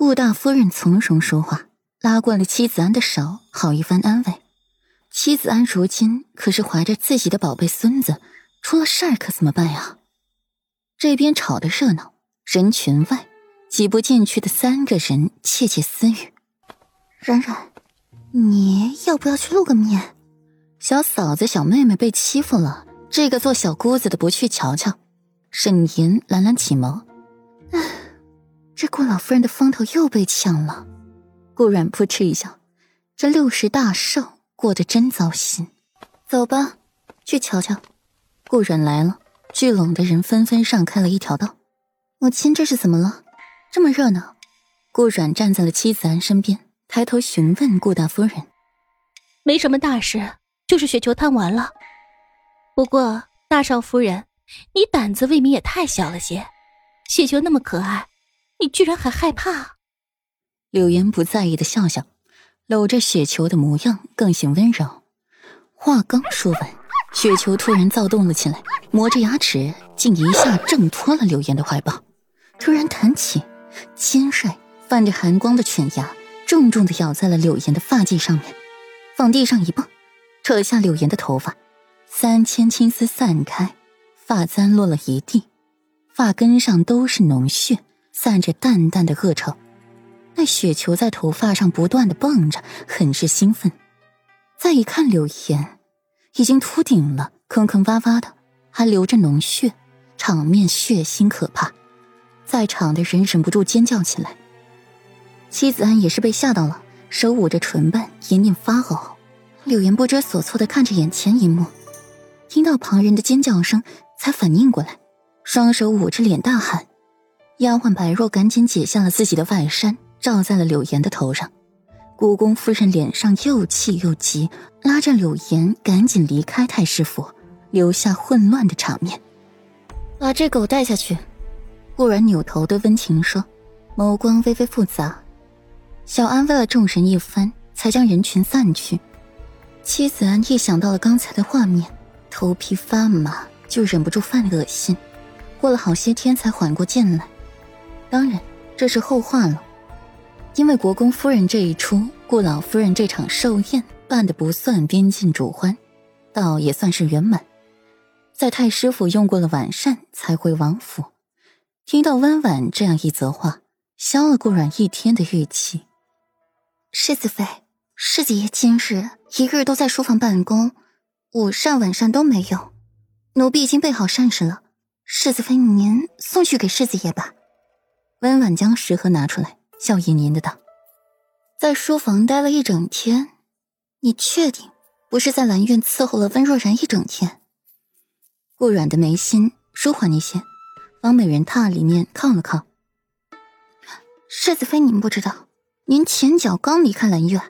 顾大夫人从容说话，拉过了妻子安的手，好一番安慰。妻子安如今可是怀着自己的宝贝孙子，出了事儿可怎么办呀？这边吵得热闹，人群外挤不进去的三个人窃窃私语：“冉冉，你要不要去露个面？小嫂子、小妹妹被欺负了，这个做小姑子的不去瞧瞧？”沈岩懒懒起眸：“唉，这顾老夫人的风头又被抢了。”顾阮扑哧一笑：“这六十大寿。”过得真糟心，走吧，去瞧瞧。顾阮来了，聚拢的人纷纷让开了一条道。母亲，这是怎么了？这么热闹？顾阮站在了妻子安身边，抬头询问顾大夫人：“没什么大事，就是雪球贪玩了。不过大少夫人，你胆子未免也太小了些。雪球那么可爱，你居然还害怕？”柳岩不在意的笑笑。搂着雪球的模样更显温柔。话刚说完，雪球突然躁动了起来，磨着牙齿，竟一下挣脱了柳岩的怀抱，突然弹起，尖锐泛着寒光的犬牙重重的咬在了柳岩的发髻上面，往地上一蹦，扯下柳岩的头发，三千青丝散开，发簪落了一地，发根上都是脓血，散着淡淡的恶臭。那雪球在头发上不断的蹦着，很是兴奋。再一看，柳岩已经秃顶了，坑坑洼洼的，还流着脓血，场面血腥可怕。在场的人忍不住尖叫起来。妻子安也是被吓到了，手捂着唇瓣，隐隐发呕。柳岩不知所措的看着眼前一幕，听到旁人的尖叫声，才反应过来，双手捂着脸大喊：“丫鬟白若，赶紧解下了自己的外衫。”罩在了柳岩的头上，故宫夫人脸上又气又急，拉着柳岩赶紧离开太师府，留下混乱的场面。把这狗带下去。顾然扭头对温情说，眸光微微复杂。小安慰了众人一番，才将人群散去。妻子安一想到了刚才的画面，头皮发麻，就忍不住犯恶心。过了好些天才缓过劲来。当然，这是后话了。因为国公夫人这一出，顾老夫人这场寿宴办的不算边境主欢，倒也算是圆满。在太师府用过了晚膳，才回王府。听到温婉这样一则话，消了顾阮一天的郁气。世子妃，世子爷今日一日都在书房办公，午膳晚膳都没有。奴婢已经备好膳食了，世子妃您送去给世子爷吧。温婉将食盒拿出来。笑吟吟的道：“在书房待了一整天，你确定不是在兰苑伺候了温若然一整天？”顾阮的眉心舒缓一些，往美人榻里面靠了靠。世子妃，您不知道，您前脚刚离开兰苑，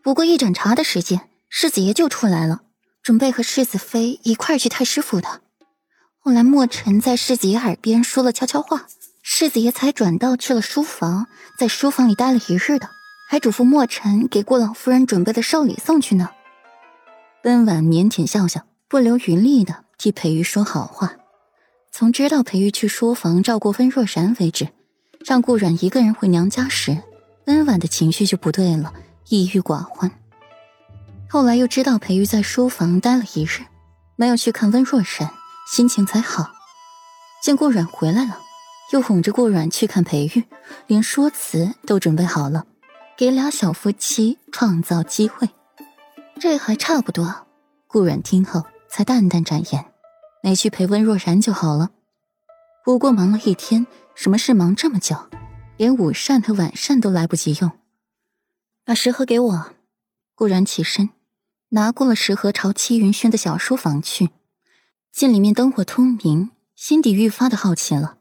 不过一盏茶的时间，世子爷就出来了，准备和世子妃一块去太师府的。后来墨尘在世子爷耳边说了悄悄话。世子爷才转道去了书房，在书房里待了一日的，还嘱咐墨尘给顾老夫人准备的寿礼送去呢。温婉腼腆笑笑，不留余力的替裴玉说好话。从知道裴玉去书房照顾温若然为止，让顾阮一个人回娘家时，温婉的情绪就不对了，抑郁寡欢。后来又知道裴玉在书房待了一日，没有去看温若然，心情才好。见顾阮回来了。又哄着顾阮去看裴玉，连说辞都准备好了，给俩小夫妻创造机会。这还差不多。顾阮听后才淡淡展颜，没去陪温若然就好了。不过忙了一天，什么事忙这么久，连午膳和晚膳都来不及用。把食盒给我。顾然起身，拿过了食盒，朝戚云轩的小书房去。见里面灯火通明，心底愈发的好奇了。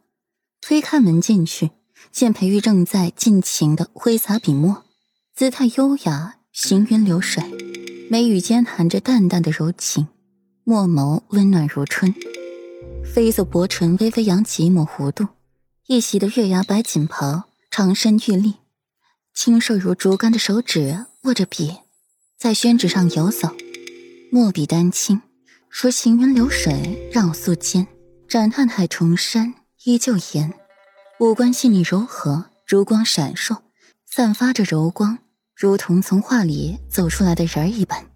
推开门进去，见裴玉正在尽情的挥洒笔墨，姿态优雅，行云流水，眉宇间含着淡淡的柔情，墨眸温暖如春，绯色薄唇微微扬起一抹弧度，一袭的月牙白锦袍，长身玉立，清瘦如竹竿的手指握着笔，在宣纸上游走，墨笔丹青，如行云流水绕素笺，展瀚海重山。依旧颜，五官细腻柔和，珠光闪烁，散发着柔光，如同从画里走出来的人儿一般。